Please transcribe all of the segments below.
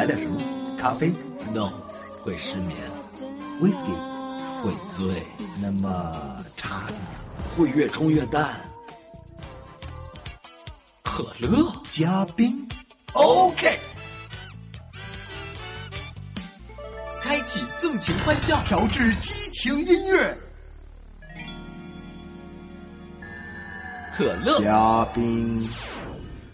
来点什么？咖啡、No，会失眠，whisky，会醉，那么茶怎么样？会越冲越淡。可乐加冰。，OK。开启纵情欢笑，调制激情音乐，可乐加冰。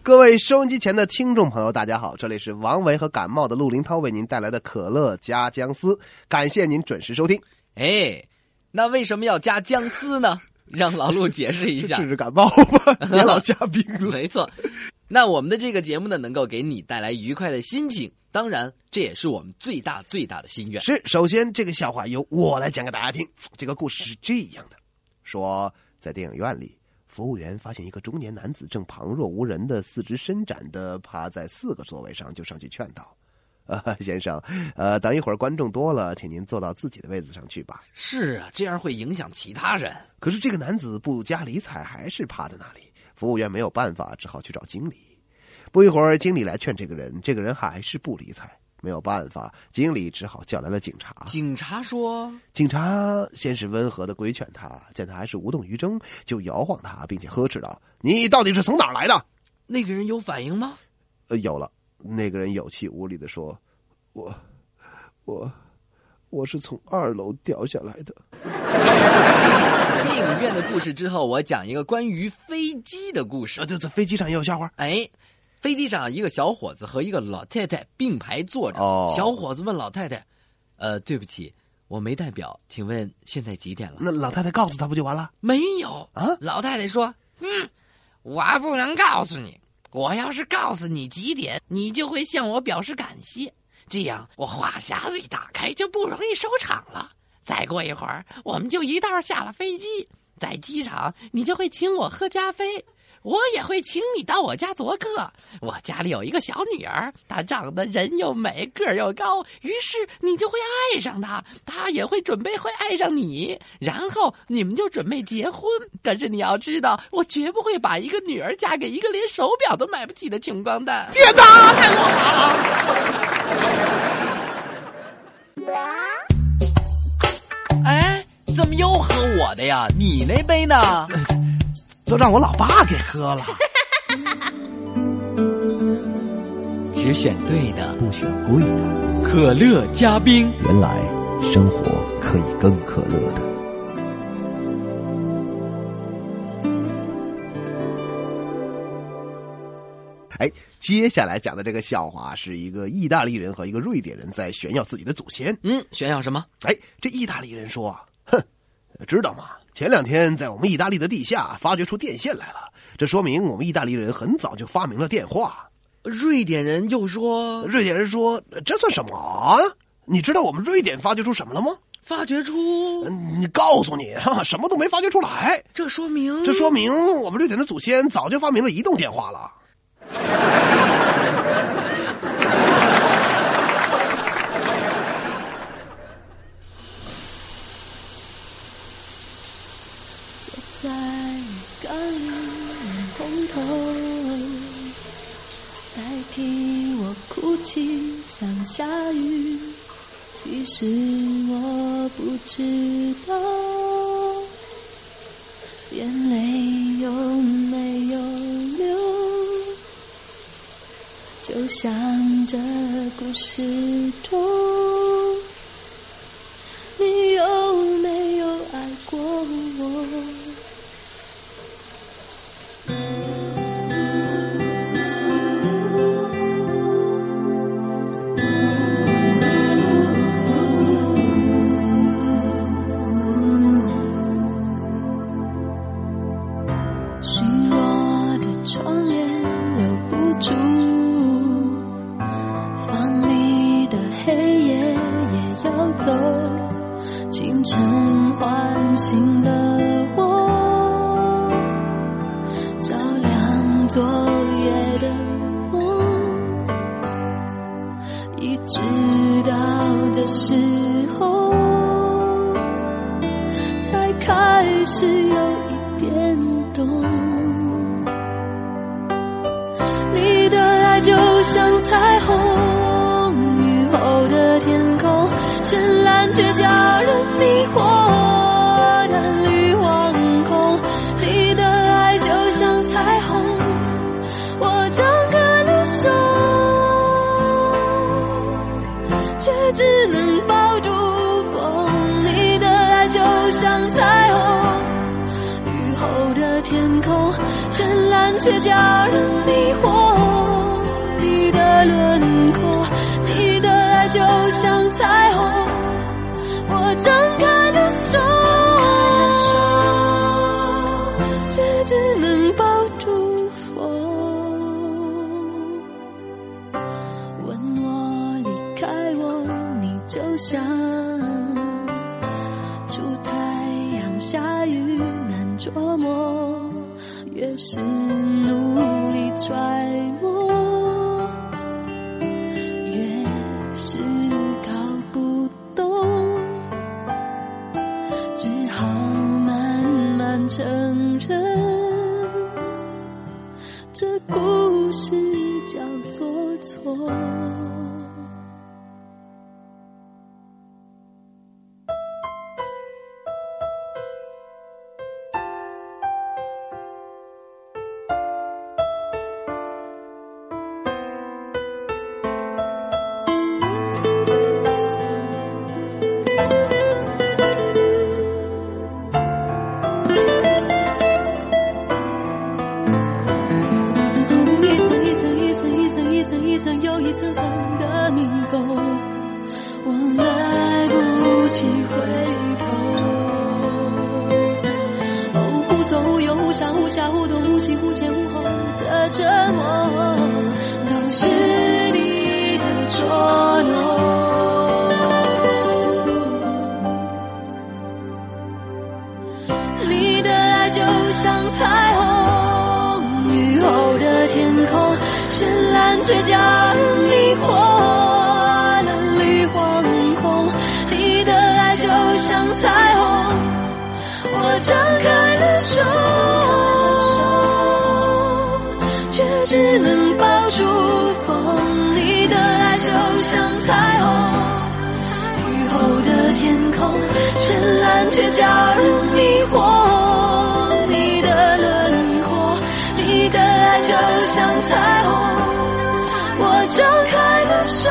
各位收音机前的听众朋友，大家好，这里是王维和感冒的陆林涛为您带来的可乐加姜丝，感谢您准时收听。哎，那为什么要加姜丝呢？让老陆解释一下 治。治感冒吧，别老加冰了。没错，那我们的这个节目呢，能够给你带来愉快的心情，当然这也是我们最大最大的心愿。是，首先这个笑话由我来讲给大家听。这个故事是这样的：说在电影院里，服务员发现一个中年男子正旁若无人的四肢伸展的趴在四个座位上，就上去劝道：“啊，先生，呃，等一会儿观众多了，请您坐到自己的位子上去吧。是啊，这样会影响其他人。”可是这个男子不加理睬，还是趴在那里。服务员没有办法，只好去找经理。不一会儿，经理来劝这个人，这个人还是不理睬。没有办法，经理只好叫来了警察。警察说警察先是温和的规劝他，见他还是无动于衷，就摇晃他，并且呵斥道：“你到底是从哪儿来的那个人有反应吗？？”呃，有了。那个人有气无力的说：“我，我，我是从二楼掉下来的。电影院的故事之后，我讲一个关于飞机的故事啊，。这这飞机上也有笑话。哎，飞机上一个小伙子和一个老太太并排坐着。哦小伙子问老太太：“呃，对不起，我没带表，请问现在几点了那老太太告诉他不就完了？？”没有啊老太太说：“嗯，我不能告诉你。我要是告诉你几点，你就会向我表示感谢，这样我话匣子一打开就不容易收场了。再过一会儿，我们就一道下了飞机，在机场你就会请我喝咖啡。”我也会请你到我家做客。我家里有一个小女儿，她长得人又美，个儿又高，于是你就会爱上她，她也会准备会爱上你，然后你们就准备结婚。可是你要知道，我绝不会把一个女儿嫁给一个连手表都买不起的穷光蛋。天哪，太冷了！哎，怎么又喝我的呀？你那杯呢？都让我老爸给喝了。只选对的不选贵的，可乐加冰。原来生活可以更可乐的。哎，接下来讲的这个笑话是一个意大利人和一个瑞典人在炫耀自己的祖先。嗯，炫耀什么？哎，这意大利人说啊，哼，知道吗？前两天在我们意大利的地下发掘出电线来了，这说明我们意大利人很早就发明了电话。瑞典人又说瑞典人说：“这算什么啊？你知道我们瑞典发掘出什么了吗？发掘出，嗯你告诉你，什么都没发掘出来。这说明这说明我们瑞典的祖先早就发明了移动电话了。听我哭泣像下雨。其实我不知道，眼泪有没有流，就像这故事中。了我，照亮昨夜的梦，一直到这时候，才开始有一点懂。你的爱就像彩虹，雨后的天空，绚烂却叫人迷惑后的天空，绚烂却叫人迷惑。你的轮廓，你的爱就像彩虹，我张开了手，难捉摸，越是努力揣摩。越是搞不懂，只好慢慢承认，这故事叫做错。折磨，都是你的捉弄。你的爱就像彩虹，雨后的天空，绚烂却叫人迷惑的绿黄空。你的爱就像彩虹，我张开了手，彩虹。雨后的天空，深蓝却叫人迷惑。你的轮廓，你的爱就像彩虹，我张开了手，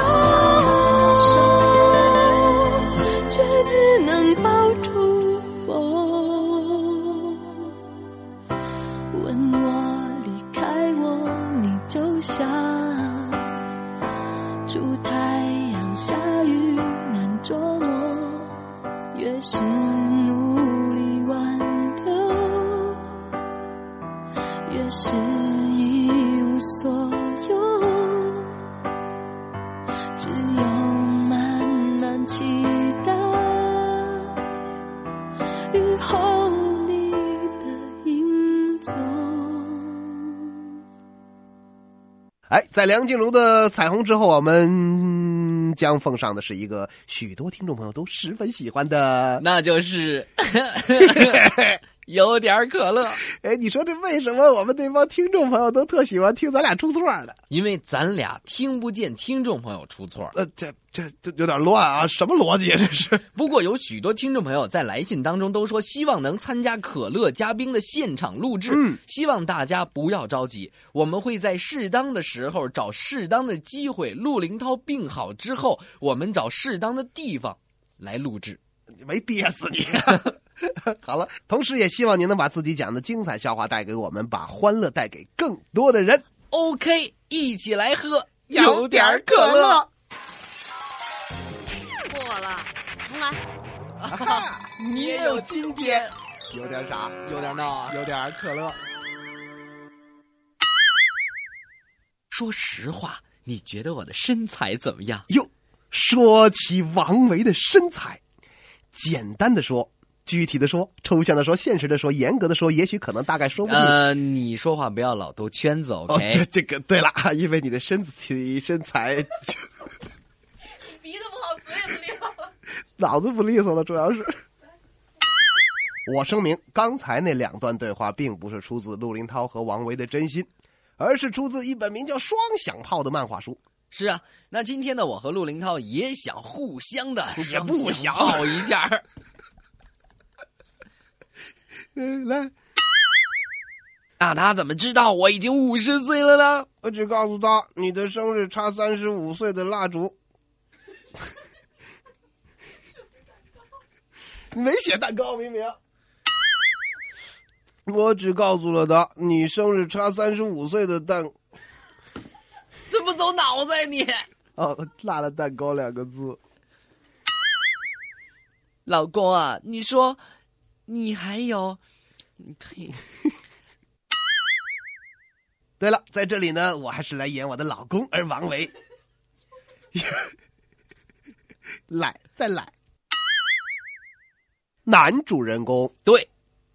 在梁静茹的《彩虹》之后，我们将奉上的是一个许多听众朋友都十分喜欢的。那就是 有点可乐，哎，你说这为什么我们这帮听众朋友都特喜欢听咱俩出错的？因为咱俩听不见听众朋友出错。呃，这这这有点乱啊，什么逻辑啊？这是？不过有许多听众朋友在来信当中都说希望能参加可乐嘉宾的现场录制，嗯希望大家不要着急，我们会在适当的时候找适当的机会。陆林涛病好之后，我们找适当的地方来录制。没憋死你。好了，同时也希望您能把自己讲的精彩笑话带给我们，把欢乐带给更多的人。OK，一起来喝有点儿可乐。错了，重来。哈哈，你也有今天，有点傻？有点闹啊。有点可乐。说实话，你觉得我的身材怎么样？哟，说起王维的身材，简单的说，具体的说，抽象的说，现实的说，严格的说，也许可能大概说不定。呃，你说话不要老兜圈子哦，，OK？、这这个对了，因为你的身体身材 鼻子不好，嘴也不溜。脑子不利索了，主要是。我声明，刚才那两段对话并不是出自陆林涛和王维的真心，而是出自一本名叫《双响炮》的漫画书。是啊，那今天呢，我和陆林涛也想互相的也不想泡一下。嗯，来，那他怎么知道我已经五十岁了呢？我只告诉他你的生日差三十五岁的蜡烛。没写蛋糕，明明。我只告诉了他你生日差三十五岁的蛋。怎么走脑子呀你？哦，落了蛋糕两个字。老公啊，你说，你还有，呸！对了，在这里呢，我还是来演我的老公，而王维。来，再来。男主人公，对，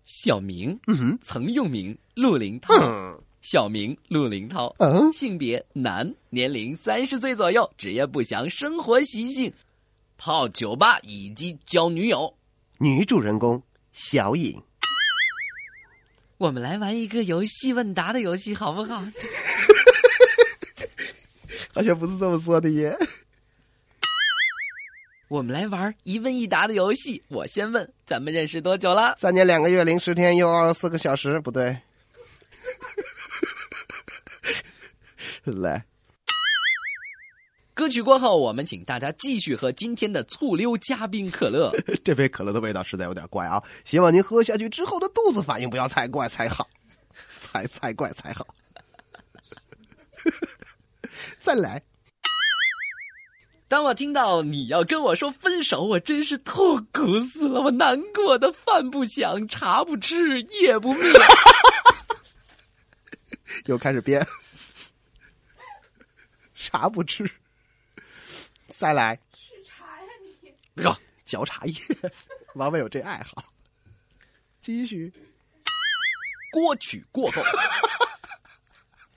小明，嗯哼，曾用名陆林涛，嗯小明陆林涛，嗯，性别男，年龄三十岁左右，职业不详，生活习性泡酒吧以及交女友。女主人公小颖，我们来玩一个游戏问答的游戏，好不好？好像不是这么说的耶。我们来玩一问一答的游戏，我先问，咱们认识多久了？三年两个月零十天又二十四个小时，不对。来，歌曲过后，我们请大家继续喝今天的醋溜嘉宾可乐。这杯可乐的味道实在有点怪啊！希望您喝下去之后的肚子反应不要太 怪才好，才才怪才好。再来，当我听到你要跟我说分手，我真是痛苦死了，我难过的饭不想，茶不吃，夜不眠。又开始编，啥不吃？再来，吃茶呀你！别说，嚼茶叶，王伟有这爱好。继续，过曲过后，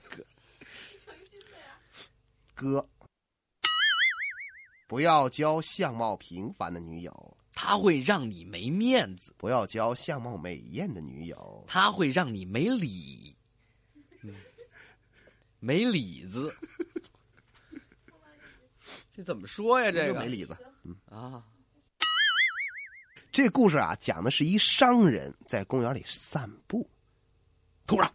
诚心的呀。哥，不要交相貌平凡的女友，他会让你没面子，不要交相貌美艳的女友，他会让你没理，嗯。没里子。这怎么说呀？这个没里子。啊，这故事啊，讲的是一商人在公园里散步，突然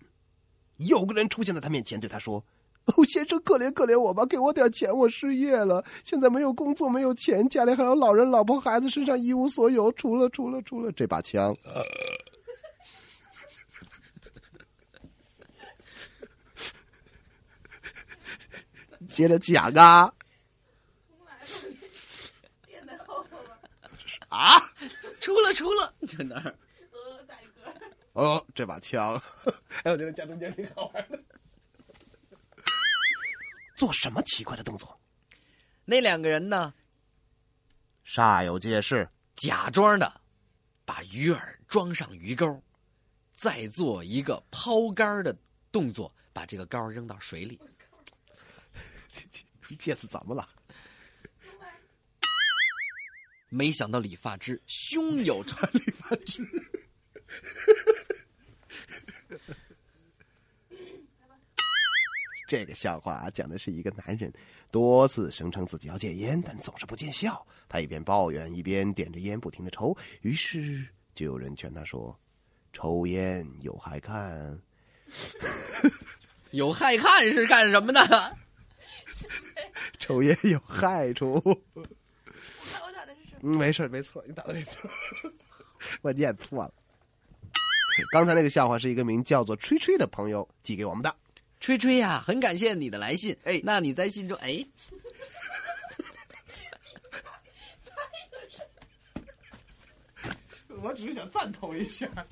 有个人出现在他面前，对他说：“哦，先生，可怜可怜我吧，给我点钱，我失业了，现在没有工作，没有钱，家里还有老人、老婆、孩子，身上一无所有，除了除了除了这把枪。”接着讲啊从来都垫在后头了。啊！出了出了，在哪儿？呃，大哥，哦，这把枪，哎，我觉得家中间挺好玩的。做什么奇怪的动作？那两个人呢？煞有介事。假装的把鱼饵装上鱼钩，再做一个抛竿的动作，把这个竿扔到水里。这次怎么了？没想到理发师胸有成 理发师。这个笑话啊，讲的是一个男人多次声称自己要戒烟，但总是不见效。他一边抱怨，一边点着烟不停的抽。于是就有人劝他说：“抽烟有害看。有害看是干什么的？抽烟有害处。嗯，没事没错，你打的没错，我念错了。刚才那个笑话是一个名叫做吹吹的朋友寄给我们的。吹吹呀、很感谢你的来信。哎那你在信中哎，我只是想赞同一下。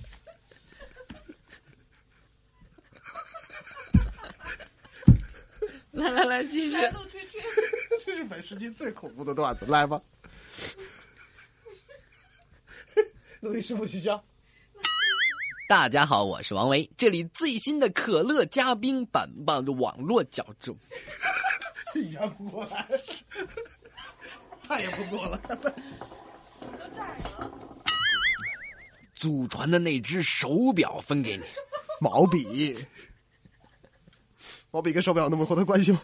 来来来，继续。这是本世纪最恐怖的段子，来吧。录音师傅取消。大家好，我是王维，这里最新的可乐嘉宾板棒的网络角逐。圆不过来，他也不做了。都这儿了。祖传的那只手表分给你，毛笔，毛笔跟手表有那么多的关系吗？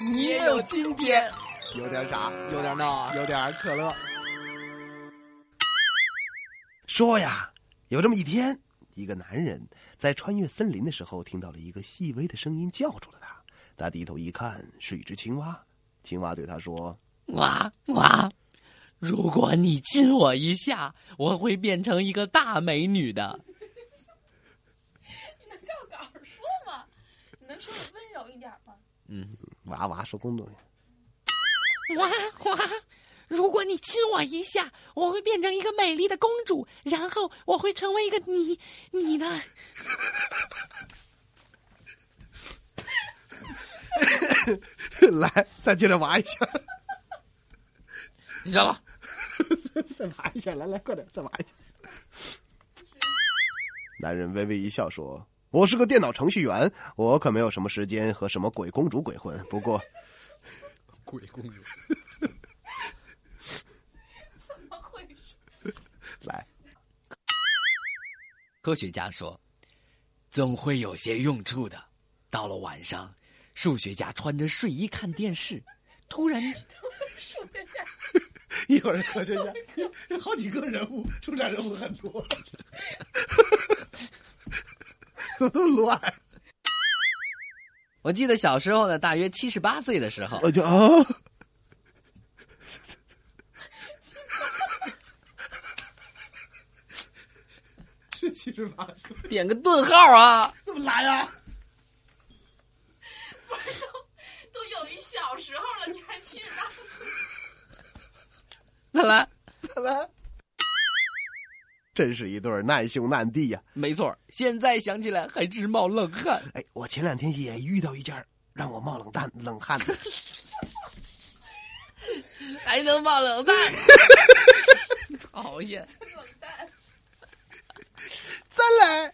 你也有今天，有点傻，有点闹啊。有点可乐。说呀，有这么一天，一个男人在穿越森林的时候，听到了一个细微的声音，叫住了他。他低头一看，是一只青蛙。青蛙对他说哇哇！如果你亲我一下，我会变成一个大美女的。你能照稿儿说吗？你能说的温柔一点吗？嗯，：“娃娃，说公东西。哇哇！如果你亲我一下，我会变成一个美丽的公主，然后我会成为一个你你的。来，再接着挖一下，行了，再挖一下，来来，快点，再挖一下。男人微微一笑说：“我是个电脑程序员，我可没有什么时间和什么鬼公主鬼混。不过，鬼公主。怎么回事？来，科学家说，总会有些用处的。到了晚上，数学家穿着睡衣看电视，突然，数学家一会儿科学家，好几个人物，出场人物很多，乱？我记得小时候呢，大约七十八岁的时候，我就啊，是七十八岁，点个顿号啊！怎么来呀？都有一小时候了，你还七十八岁？再来，再来，真是一对难兄难弟呀！没错，现在想起来还直冒冷汗。哎，我前两天也遇到一件让我冒冷淡冷汗的，还能冒冷淡，讨厌。冷淡。再来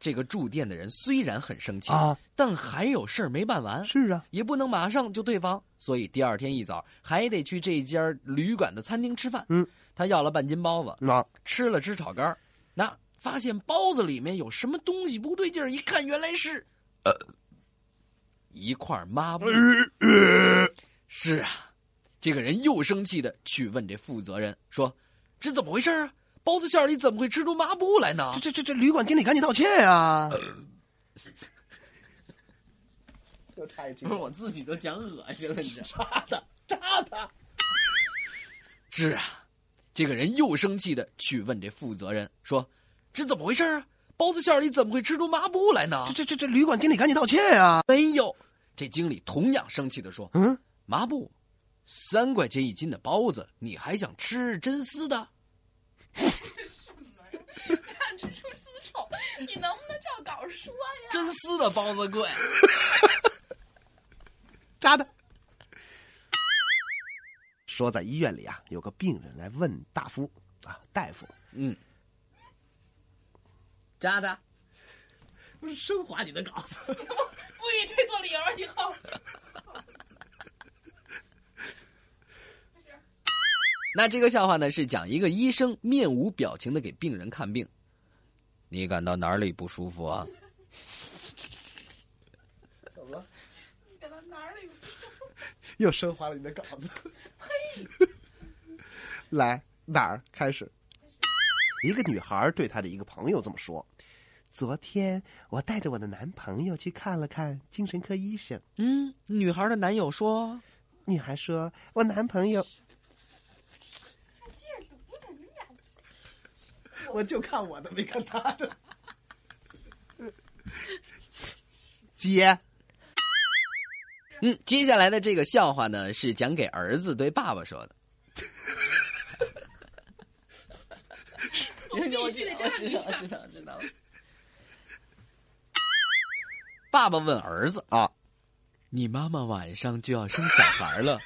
这个住店的人虽然很生气啊，但还有事儿没办完，是啊，也不能马上就退房，所以第二天一早还得去这家旅馆的餐厅吃饭。嗯，他要了半斤包子，那吃了吃炒肝儿，那发现包子里面有什么东西不对劲儿，一看原来是，呃，一块抹布。是啊，这个人又生气的去问这负责人说：“这怎么回事啊？包子馅儿里怎么会吃出抹布来呢这这这这旅馆经理赶紧道歉啊！又差一？”句不是我自己都讲恶心了，你知道？插的插的，是啊，这个人又生气的去问这负责人说：“这怎么回事啊？包子馅里怎么会吃出抹布来呢这这这这旅馆经理赶紧道歉啊！？”没有，这经理同样生气的说嗯，：“抹布，三块钱一斤的包子，你还想吃真丝的？什么呀？看出丝丑，你能不能照稿说呀？真丝的包子贵。扎的。说在医院里啊，有个病人来问大夫啊，大夫，”嗯，扎的。不是升华你的稿子，不以推错理由以后。那这个笑话呢，是讲一个医生面无表情的给病人看病。你感到哪里不舒服啊？怎么了你感到哪里不舒服？又升华了你的稿子。来哪儿开始？一个女孩对她的一个朋友这么说：“昨天我带着我的男朋友去看了看精神科医生。嗯，女孩的男友说女孩说，我男朋友，我就看我的，没看他的。姐，：“嗯，接下来的这个笑话呢，是讲给儿子对爸爸说的。”我必须得这样一下。知道知道了。爸爸问儿子啊：“你妈妈晚上就要生小孩了，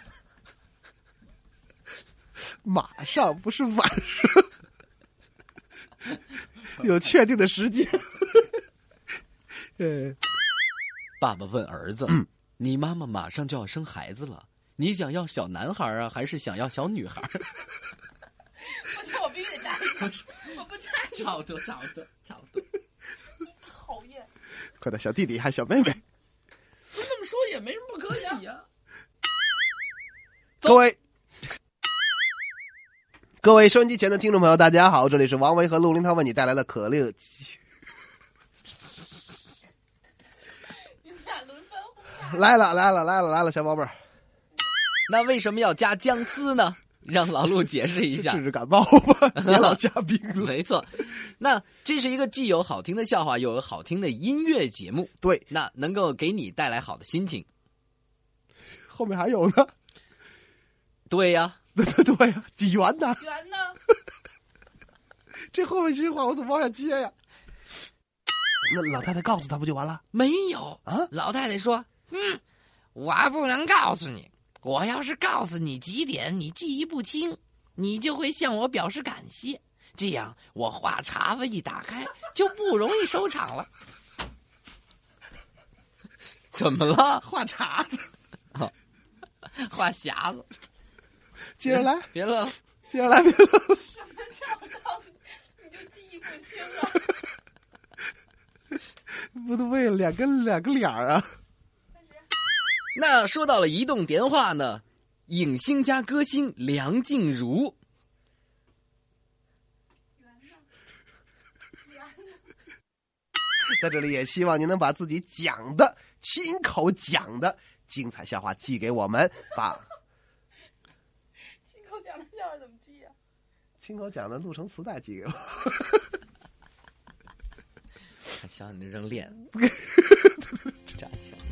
马上不是晚上，有确定的时间。呃，爸爸问儿子：“ 你妈妈马上就要生孩子了，你想要小男孩啊，还是想要小女孩？” 我觉得我必须得扎一下，我不站住？差不多，差不多，差不多。讨厌！快点，小弟弟还小妹妹，这么说也没什么不可以呀。各位。各位收音机前的听众朋友，大家好，这里是王维和陆林涛为你带来的可乐。你们俩轮番轰炸。来了，来了，来了，来了，小宝贝儿，那为什么要加姜丝呢？让老陆解释一下治。治感冒吧，别老加冰了。没错，那这是一个既有好听的笑话，又有好听的音乐节目，对，那能够给你带来好的心情。后面还有呢，对呀，对对对呀，圆呢，圆呢？这后面这句话我怎么往下接呀？那老太太告诉他不就完了？没有啊老太太说：“嗯，我不能告诉你。我要是告诉你几点，你记忆不清，你就会向我表示感谢。这样，我话茬子一打开，就不容易收场了。怎么了？话茬子，话匣子，接着来，别乐了。接着来，别乐了。什么叫我告诉你，你就记忆不清了？不对，两个两个脸儿啊！那说到了移动电话呢，影星加歌星梁静茹，在这里也希望您能把自己讲的、亲口讲的精彩笑话寄给我们，把亲口讲的笑话怎么记呀、亲口讲的录成磁带寄给我。还想你这张脸，扎枪。